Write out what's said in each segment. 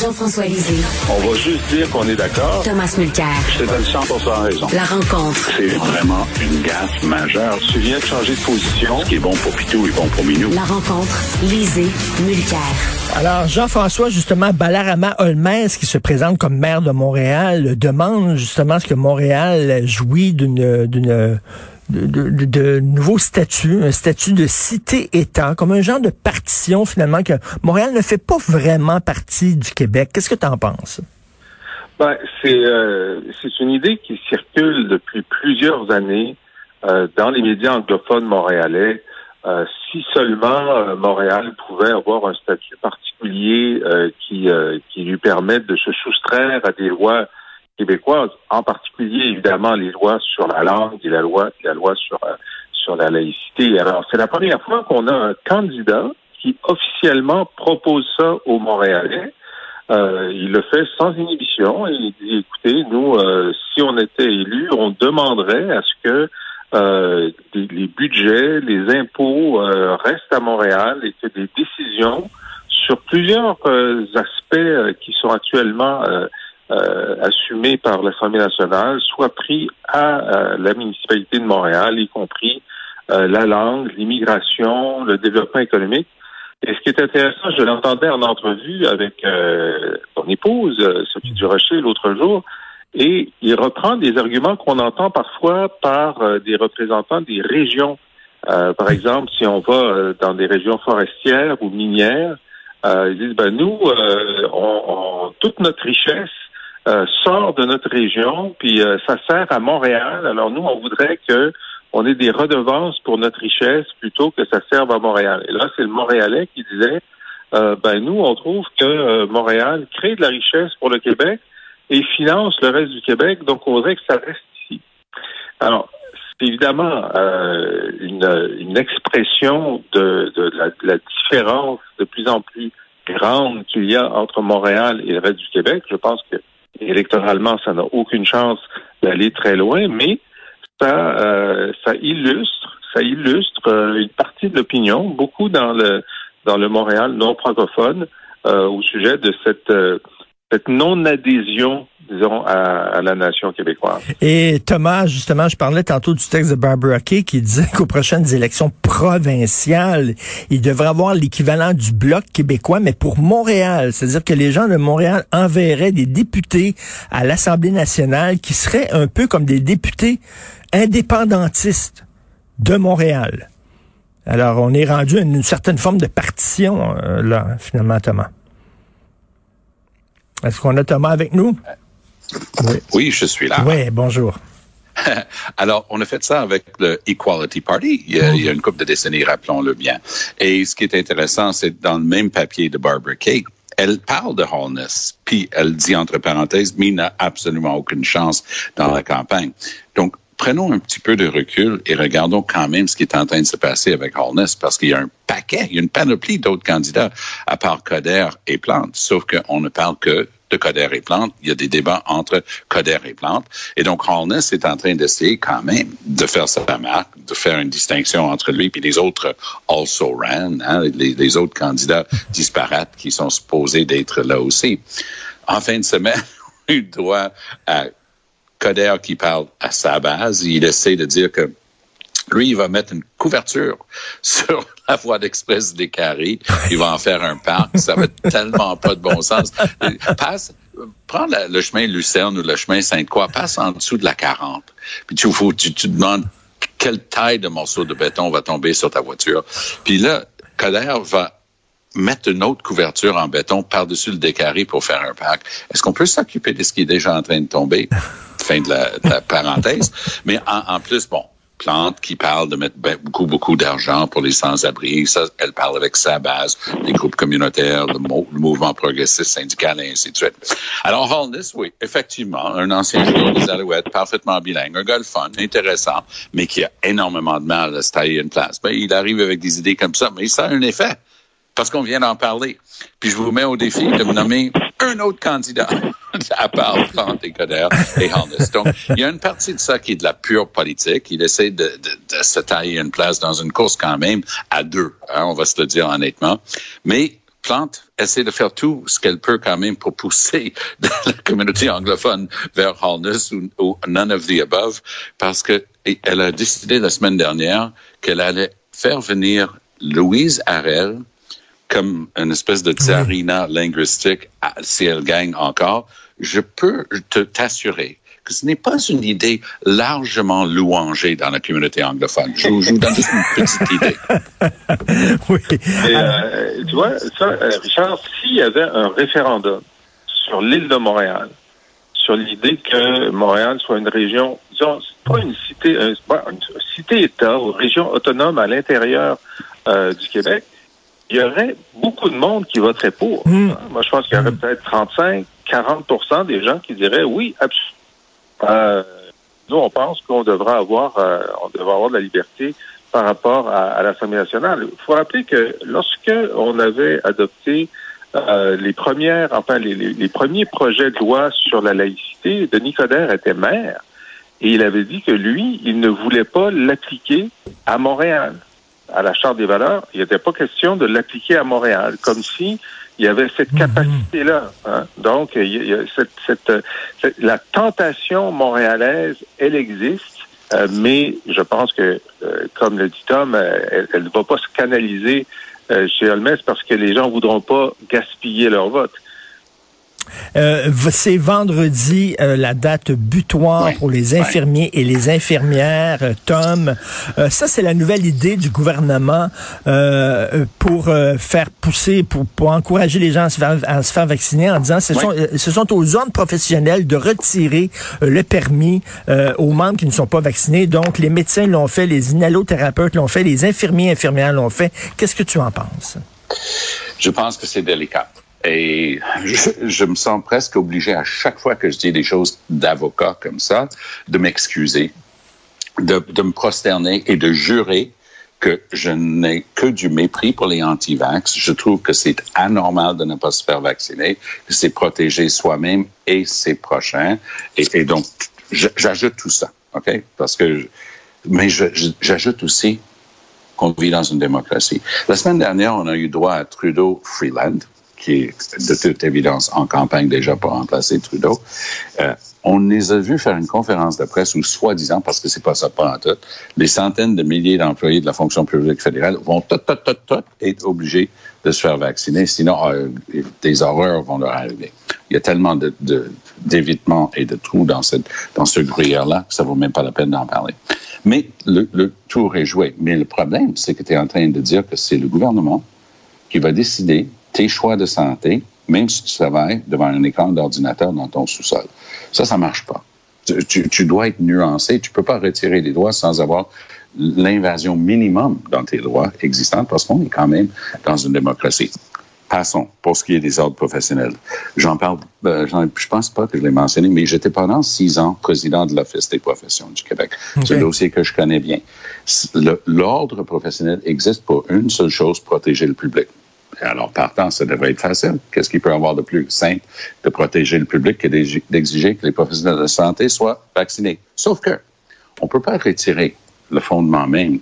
Jean-François Lisée. On va juste dire qu'on est d'accord. Thomas Mulcair. Je te donne 100 raison. La rencontre. C'est vraiment une gaffe majeure. Tu viens de changer de position. Ce qui est bon pour Pitou est bon pour Minou. La rencontre. Lisée. Mulcair. Alors, Jean-François, justement, Balarama Holmes, qui se présente comme maire de Montréal, demande justement ce que Montréal jouit d'une, d'une, de, de, de, nouveaux statuts, un statut de cité-État, comme un genre de partition finalement que Montréal ne fait pas vraiment partie du Québec. Qu'est-ce que tu en penses? Ben, c'est euh, c'est une idée qui circule depuis plusieurs années euh, dans les médias anglophones montréalais. Euh, si seulement Montréal pouvait avoir un statut particulier qui, qui lui permette de se soustraire à des lois québécoises, en particulier évidemment les lois sur la langue et la loi, la loi sur, euh, sur la laïcité. Alors, c'est la première fois qu'on a un candidat qui officiellement propose ça aux Montréalais. Euh, il le fait sans inhibition et il dit écoutez, nous, euh, si on était élu, on demanderait à ce que euh, les budgets, les impôts restent à Montréal et que des décisions sur plusieurs aspects qui sont actuellement euh, assumé par l'Assemblée nationale soit pris à euh, la municipalité de Montréal, y compris euh, la langue, l'immigration, le développement économique. Et ce qui est intéressant, je l'entendais en entrevue avec ton épouse, Sophie Durocher, l'autre jour, et il reprend des arguments qu'on entend parfois par des représentants des régions. par exemple, si on va dans des régions forestières ou minières, ils disent ben nous, on, toute notre richesse euh, sort de notre région, puis euh, ça sert à Montréal. Alors nous, on voudrait que on ait des redevances pour notre richesse plutôt que ça serve à Montréal. Et là, c'est le Montréalais qui disait, euh, ben nous, on trouve que Montréal crée de la richesse pour le Québec et finance le reste du Québec, donc on voudrait que ça reste ici. Alors, c'est évidemment une, une, expression de, de, la, de, la, différence de plus en plus grande qu'il y a entre Montréal et le reste du Québec. Je pense que électoralement, ça n'a aucune chance d'aller très loin, mais ça, euh, ça illustre, ça illustre euh, une partie de l'opinion, beaucoup dans le dans le Montréal non francophone, euh, au sujet de cette cette non-adhésion, disons, à, la nation québécoise. Et Thomas, justement, je parlais tantôt du texte de Barbara Kay qui disait qu'aux prochaines élections provinciales, il devrait avoir l'équivalent du bloc québécois, mais pour Montréal. C'est-à-dire que les gens de Montréal enverraient des députés à l'Assemblée nationale qui seraient un peu comme des députés indépendantistes de Montréal. Alors, on est rendu à une certaine forme de partition, euh, là, finalement, Thomas. Est-ce qu'on a Thomas avec nous? Oui, oui je suis là. Oui, bonjour. Alors, on a fait ça avec le Equality Party il y a, il y a une couple de décennies, rappelons-le bien. Et ce qui est intéressant, c'est dans le même papier de Barbara Kay, elle parle de Holness, puis elle dit entre parenthèses, mais n'a absolument aucune chance dans la campagne. Donc, prenons un petit peu de recul et regardons quand même ce qui est en train de se passer avec Holness, parce qu'il y a un paquet, il y a une panoplie d'autres candidats, à part Coder et Plante, sauf qu'on ne parle que de Coder et Plante. Il y a des débats entre Coder et Plante. Et donc, Holness est en train d'essayer quand même de faire sa marque, de faire une distinction entre lui et les autres also ran, hein, les, autres candidats disparates qui sont supposés d'être là aussi. En fin de semaine, il doit à Coder qui parle à sa base. Il essaie de dire que lui, il va mettre une couverture sur la voie d'express des carrés. Il va en faire un parc. Ça va tellement pas de bon sens. Passe, prends le chemin Lucerne ou le chemin Sainte-Croix, passe en dessous de la 40. Puis tu, faut, tu, demandes quelle taille de morceau de béton va tomber sur ta voiture. Puis là, Coder va mettre une autre couverture en béton par-dessus le décarré pour faire un parc. Est-ce qu'on peut s'occuper de ce qui est déjà en train de tomber? Fin de la, parenthèse. Mais en, plus, bon, Plante qui parle de mettre ben, beaucoup, beaucoup d'argent pour les sans-abri. Ça, elle parle avec sa base, les groupes communautaires, le, mouvement progressiste syndical et ainsi de suite. Alors, Holness, oui, effectivement, un ancien joueur des Alouettes, parfaitement bilingue, un gars le fun, intéressant, mais qui a énormément de mal à se tailler une place. Ben, il arrive avec des idées comme ça, mais ça a un effet parce qu'on vient d'en parler. Puis je vous mets au défi de me nommer un autre candidat à part et Coder et Holness. Donc, il y a une partie de ça qui est de la pure politique. Il essaie de, de, de se tailler une place dans une course quand même à deux, hein, on va se le dire honnêtement. Mais Plante essaie de faire tout ce qu'elle peut quand même pour pousser la communauté anglophone vers Holness ou, ou none of the above, parce que elle a décidé la semaine dernière qu'elle allait faire venir Louise Harel, comme une espèce de tsarina linguistique si elle gagne encore, je peux te t'assurer que ce n'est pas une idée largement louangée dans la communauté anglophone. Je, vous donne juste une petite idée. oui. Euh, tu vois, ça, euh, Richard, s'il y avait un référendum sur l'île de Montréal, sur l'idée que Montréal soit une région, disons, pas une cité, une cité-État ou région autonome à l'intérieur euh, du Québec, il y aurait beaucoup de monde qui voterait pour. Hmm. Moi, je pense qu'il y aurait hmm. peut-être 35, 40% des gens qui diraient oui, absolument. Euh, nous, on pense qu'on devra avoir, euh, on devra avoir de la liberté par rapport à, l'Assemblée nationale. Il faut rappeler que lorsque on avait adopté euh, les premières, enfin les, les, premiers projets de loi sur la laïcité, Denis Coderre était maire et il avait dit que lui, il ne voulait pas l'appliquer à Montréal à la Charte des valeurs, il n'était pas question de l'appliquer à Montréal, comme si il y avait cette mhm. capacité-là. Hein. Donc, il y a cette, la tentation montréalaise, elle existe, euh, mais je pense que, euh, comme le dit Tom, euh, elle ne va pas se canaliser chez Holmes parce que les gens voudront pas gaspiller leur vote. Euh, c'est vendredi euh, la date butoir pour les infirmiers et les infirmières. Euh, Tom, ça c'est la nouvelle idée du gouvernement pour faire pousser, pour, pour, encourager les gens à se, faire, à se faire vacciner en disant ce, sont, ce sont aux ordres professionnels de retirer le permis aux membres qui ne sont pas vaccinés. Donc les médecins l'ont fait, les inhalothérapeutes l'ont fait, les infirmiers infirmières l'ont fait. Qu'est-ce que tu en penses? Je pense que c'est délicat. Et je, me sens presque obligé à chaque fois que je dis des choses d'avocat comme ça, de m'excuser, de, de, me prosterner et de jurer que je n'ai que du mépris pour les anti-vax. Je trouve que c'est anormal de ne pas se faire vacciner, que c'est protéger soi-même et ses prochains. Et, et donc, j'ajoute tout ça, OK? Parce que, mais j'ajoute aussi qu'on vit dans une démocratie. La semaine dernière, on a eu droit à Trudeau Freeland qui est de toute évidence en campagne déjà pour remplacer Trudeau. Euh, on les a vus faire une conférence de presse où, soi-disant, parce que c'est pas ça pas en tout, les centaines de milliers d'employés de la fonction publique fédérale vont être obligés de se faire vacciner, sinon euh, des horreurs vont leur arriver. Il y a tellement de, d'évitement et de trous dans ce gruyère-là que ça vaut même pas la peine d'en parler. Mais le, le tour est joué. Mais le problème, c'est que tu es en train de dire que c'est le gouvernement qui va décider tes choix de santé, même si tu travailles devant un écran d'ordinateur dans ton sous-sol. Ça, ça marche pas. Tu, tu, dois être nuancé. Tu peux pas retirer les droits sans avoir l'invasion minimum dans tes droits existants parce qu'on est quand même dans une démocratie. Passons pour ce qui est des ordres professionnels. J'en parle, euh, je pense pas que je l'ai mentionné, mais j'étais pendant six ans président de l'Office des professions du Québec. C'est un dossier que je connais bien. L'ordre professionnel existe pour une seule chose, protéger le public. Alors, partant, ça devrait être facile. Qu'est-ce qu'il peut y avoir de plus simple de protéger le public que d'exiger que les professionnels de santé soient vaccinés? Sauf que on ne peut pas retirer le fondement même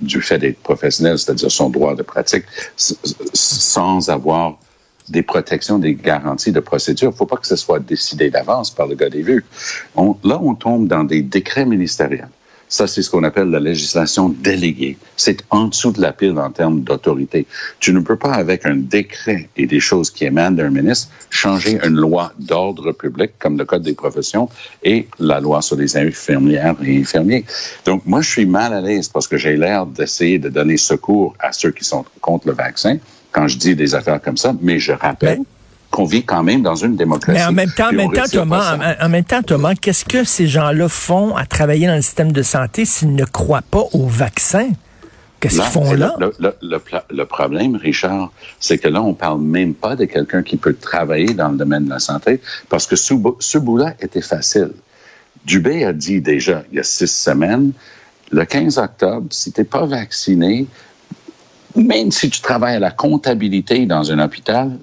du fait d'être professionnel, c'est-à-dire son droit de pratique, sans avoir des protections, des garanties de procédure. Il ne faut pas que ce soit décidé d'avance par le gars des vues. là, on tombe dans des décrets ministériels. Ça, c'est ce qu'on appelle la législation déléguée. C'est en dessous de la pile en termes d'autorité. Tu ne peux pas, avec un décret et des choses qui émanent d'un ministre, changer une loi d'ordre public, comme le Code des professions et la loi sur les infirmières et infirmiers. Donc, moi, je suis mal à l'aise parce que j'ai l'air d'essayer de donner secours à ceux qui sont contre le vaccin quand je dis des affaires comme ça, mais je rappelle qu'on vit quand même dans une démocratie. Mais en même temps, en même temps Thomas, en, même temps, Thomas, qu'est-ce que ces gens-là font à travailler dans le système de santé s'ils ne croient pas au vaccin? Qu'est-ce qu'ils font là? Le, le, le, problème, Richard, c'est que là, on parle même pas de quelqu'un qui peut travailler dans le domaine de la santé parce que ce, ce bout-là était facile. Dubé a dit déjà, il y a six semaines, le 15 octobre, si tu n'es pas vacciné, même si tu travailles à la comptabilité dans un hôpital,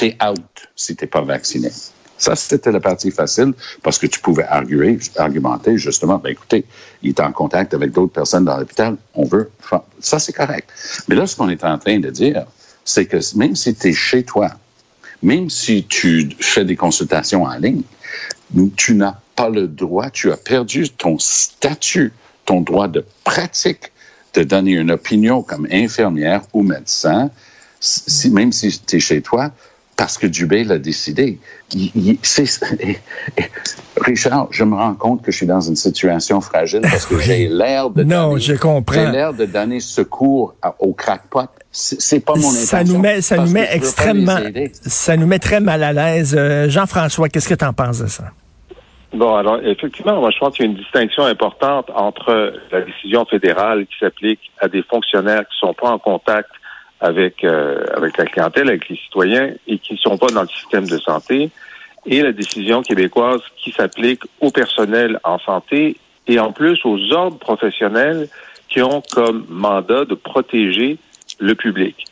t'es out si t'es pas vacciné. Ça, c'était la partie facile parce que tu pouvais argumenter justement, ben écoutez, il est en contact avec d'autres personnes dans l'hôpital, on veut. Ça, c'est correct. Mais là, ce qu'on est en train de dire, c'est que même si tu es chez toi, même si tu fais des consultations en ligne, tu n'as pas le droit, tu as perdu ton statut, ton droit de pratique de donner une opinion comme infirmière ou médecin, si, même si tu es chez toi, parce que Dubé l'a décidé. Richard, je me rends compte que je suis dans une situation fragile parce que j'ai l'air de non, je comprends. J'ai l'air de donner secours au crackpot. C'est pas mon intention. Ça nous met, ça nous met extrêmement, ça nous met très mal à l'aise. Euh, Jean-François, qu'est-ce que tu en penses de ça? Bon, alors effectivement, moi je pense qu'il y a une distinction importante entre la décision fédérale qui s'applique à des fonctionnaires qui sont pas en contact avec euh, avec la clientèle, avec les citoyens et qui ne sont pas dans le système de santé, et la décision québécoise qui s'applique au personnel en santé et en plus aux ordres professionnels qui ont comme mandat de protéger le public.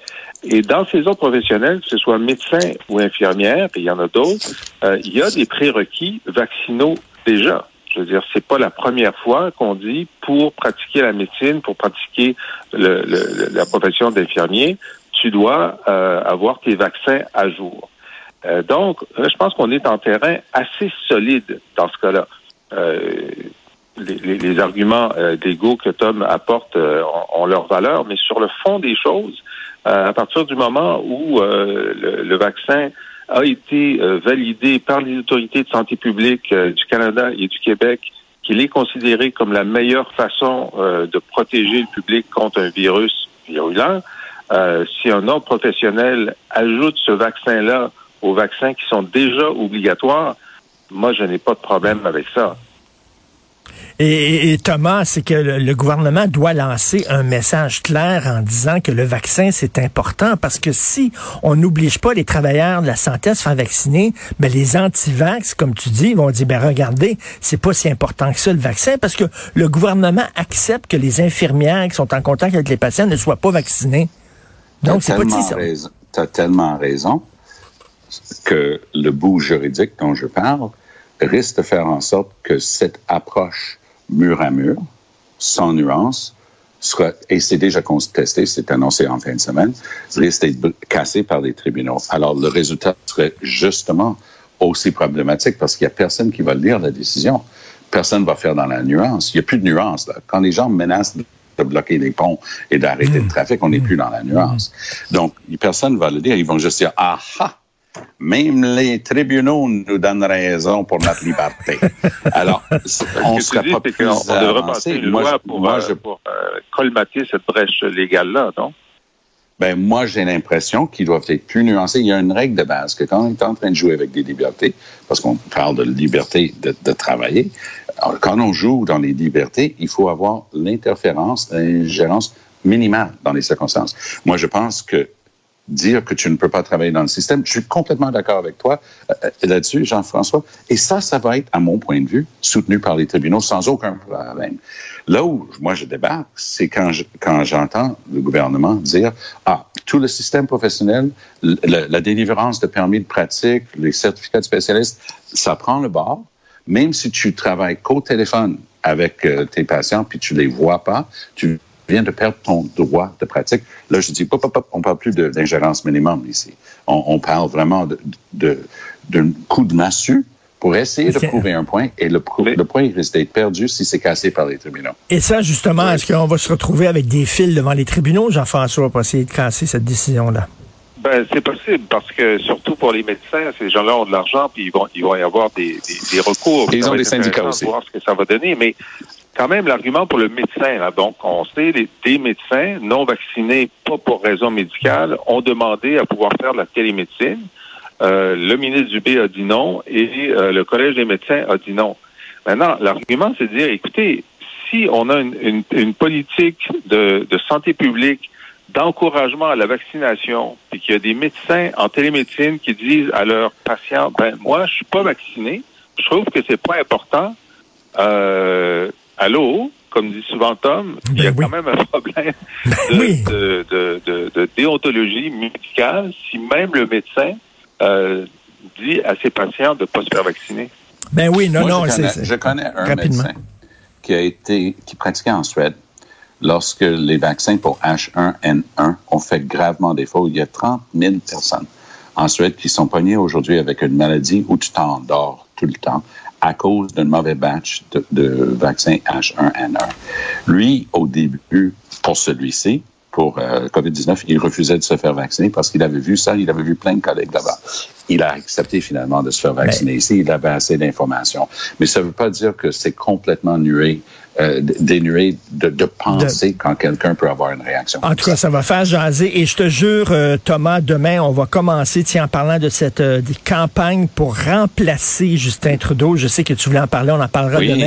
Et dans ces ordres professionnels, que ce soit médecins ou infirmières, et il y en a d'autres, euh, il y a des prérequis vaccinaux déjà. Je veux dire, c'est pas la première fois qu'on dit pour pratiquer la médecine, pour pratiquer la profession d'infirmier, tu dois euh, avoir tes vaccins à jour. Euh, donc, je pense qu'on est en terrain assez solide dans ce cas-là. Euh, les, arguments d'ego que Tom apporte ont, leur valeur, mais sur le fond des choses, à partir du moment où le, le, vaccin a été euh, validé par les autorités de santé publique euh, du Canada et du Québec qu'il est considéré comme la meilleure façon euh, de protéger le public contre un virus virulent. si un ordre professionnel ajoute ce vaccin-là aux vaccins qui sont déjà obligatoires, moi, je n'ai pas de problème avec ça. Et, Thomas, c'est que le, gouvernement doit lancer un message clair en disant que le vaccin, c'est important parce que si on n'oblige pas les travailleurs de la santé à se faire vacciner, ben les anti-vax, comme tu dis, vont dire, ben regardez, c'est pas si important que ça le vaccin parce que le gouvernement accepte que les infirmières qui sont en contact avec les patients ne soient pas vaccinées. Donc, c'est pas ça. Tu as tellement raison que le bout juridique dont je parle risque de faire en sorte que cette approche mur à mur, sans nuance, sera, et c'est déjà contesté, c'est annoncé en fin de semaine, risque d'être cassé par les tribunaux. Alors, le résultat serait justement aussi problématique parce qu'il n'y a personne qui va lire la décision. Personne ne va faire dans la nuance. Il n'y a plus de nuance. Là. Quand les gens menacent de bloquer les ponts et d'arrêter le mmh. trafic, on n'est plus dans la nuance. Donc, personne ne va le dire. Ils vont juste dire, ah ah, même les tribunaux nous donnent raison pour notre liberté. Alors, on ne serait pas plus on, devrait passer une loi pour, moi, euh, pour euh, colmater cette brèche légale-là, non? Ben, moi, j'ai l'impression qu'ils doivent être plus nuancés. Il y a une règle de base que quand on est en train de jouer avec des libertés, parce qu'on parle de liberté de, de travailler, quand on joue dans les libertés, il faut avoir l'interférence, l'ingérence minimale dans les circonstances. Moi, je pense que dire que tu ne peux pas travailler dans le système. Je suis complètement d'accord avec toi euh, là-dessus, Jean-François. Et ça, ça va être, à mon point de vue, soutenu par les tribunaux sans aucun problème. Là où moi je débarque, c'est quand j'entends le gouvernement dire ah tout le système professionnel, la délivrance de permis de pratique, les certificats de spécialistes, ça prend le bord. Même si tu travailles qu'au téléphone avec euh, tes patients puis tu les vois pas, tu viens de perdre ton droit de pratique. Là, je dis, pop, pop, pop, on parle plus d'ingérence minimum ici. On, on, parle vraiment d'un de, de, coup de massue pour essayer de prouver un point et le, le point risque d'être perdu si c'est cassé par les tribunaux. Et ça, justement, est-ce qu'on va se retrouver avec des fils devant les tribunaux, Jean-François, pour essayer de casser cette décision-là? Ben, c'est possible parce que surtout pour les médecins, ces gens-là ont de l'argent puis ils vont, ils vont y avoir des, des, recours. ils ont des syndicats aussi. Voir ce que ça va donner, mais quand même l'argument pour le médecin. Là, donc, on sait des médecins non vaccinés, pas pour raison médicale, ont demandé à pouvoir faire de la télémédecine. Euh, le ministre Dubé a dit non et euh, le Collège des médecins a dit non. Maintenant, l'argument, c'est de dire, écoutez, si on a une, une, politique de, de, santé publique d'encouragement à la vaccination, puis qu'il y a des médecins en télémédecine qui disent à leurs patients, ben moi, je suis pas vacciné, je trouve que c'est pas important. Euh, allô, comme dit souvent Tom, il y a ben quand même un problème ben de, de, de, de, déontologie médicale si même le médecin euh, dit à ses patients de ne pas se faire vacciner. Ben oui, non, non. Je connais, je connais un médecin qui a été, qui pratiquait en Suède lorsque les vaccins pour H1N1 ont fait gravement défaut. Il y a 30 000 personnes en Suède qui sont pognées aujourd'hui avec une maladie où tu t'endors tout le temps à cause d'un mauvais batch de, de vaccin H1N1. Lui, au début, pour celui-ci, pour euh, COVID-19, il refusait de se faire vacciner parce qu'il avait vu ça, il avait vu plein de collègues là-bas. Il a accepté finalement de se faire vacciner ici, il avait assez d'informations. Mais ça ne veut pas dire que c'est complètement nué euh, dénué de, de penser quand quelqu'un peut avoir une réaction. En tout cas, ça va faire jaser. Et je te jure, euh, Thomas, demain, on va commencer, tiens, en parlant de cette campagne pour remplacer Justin Trudeau. Je sais que tu voulais en parler, on en parlera demain.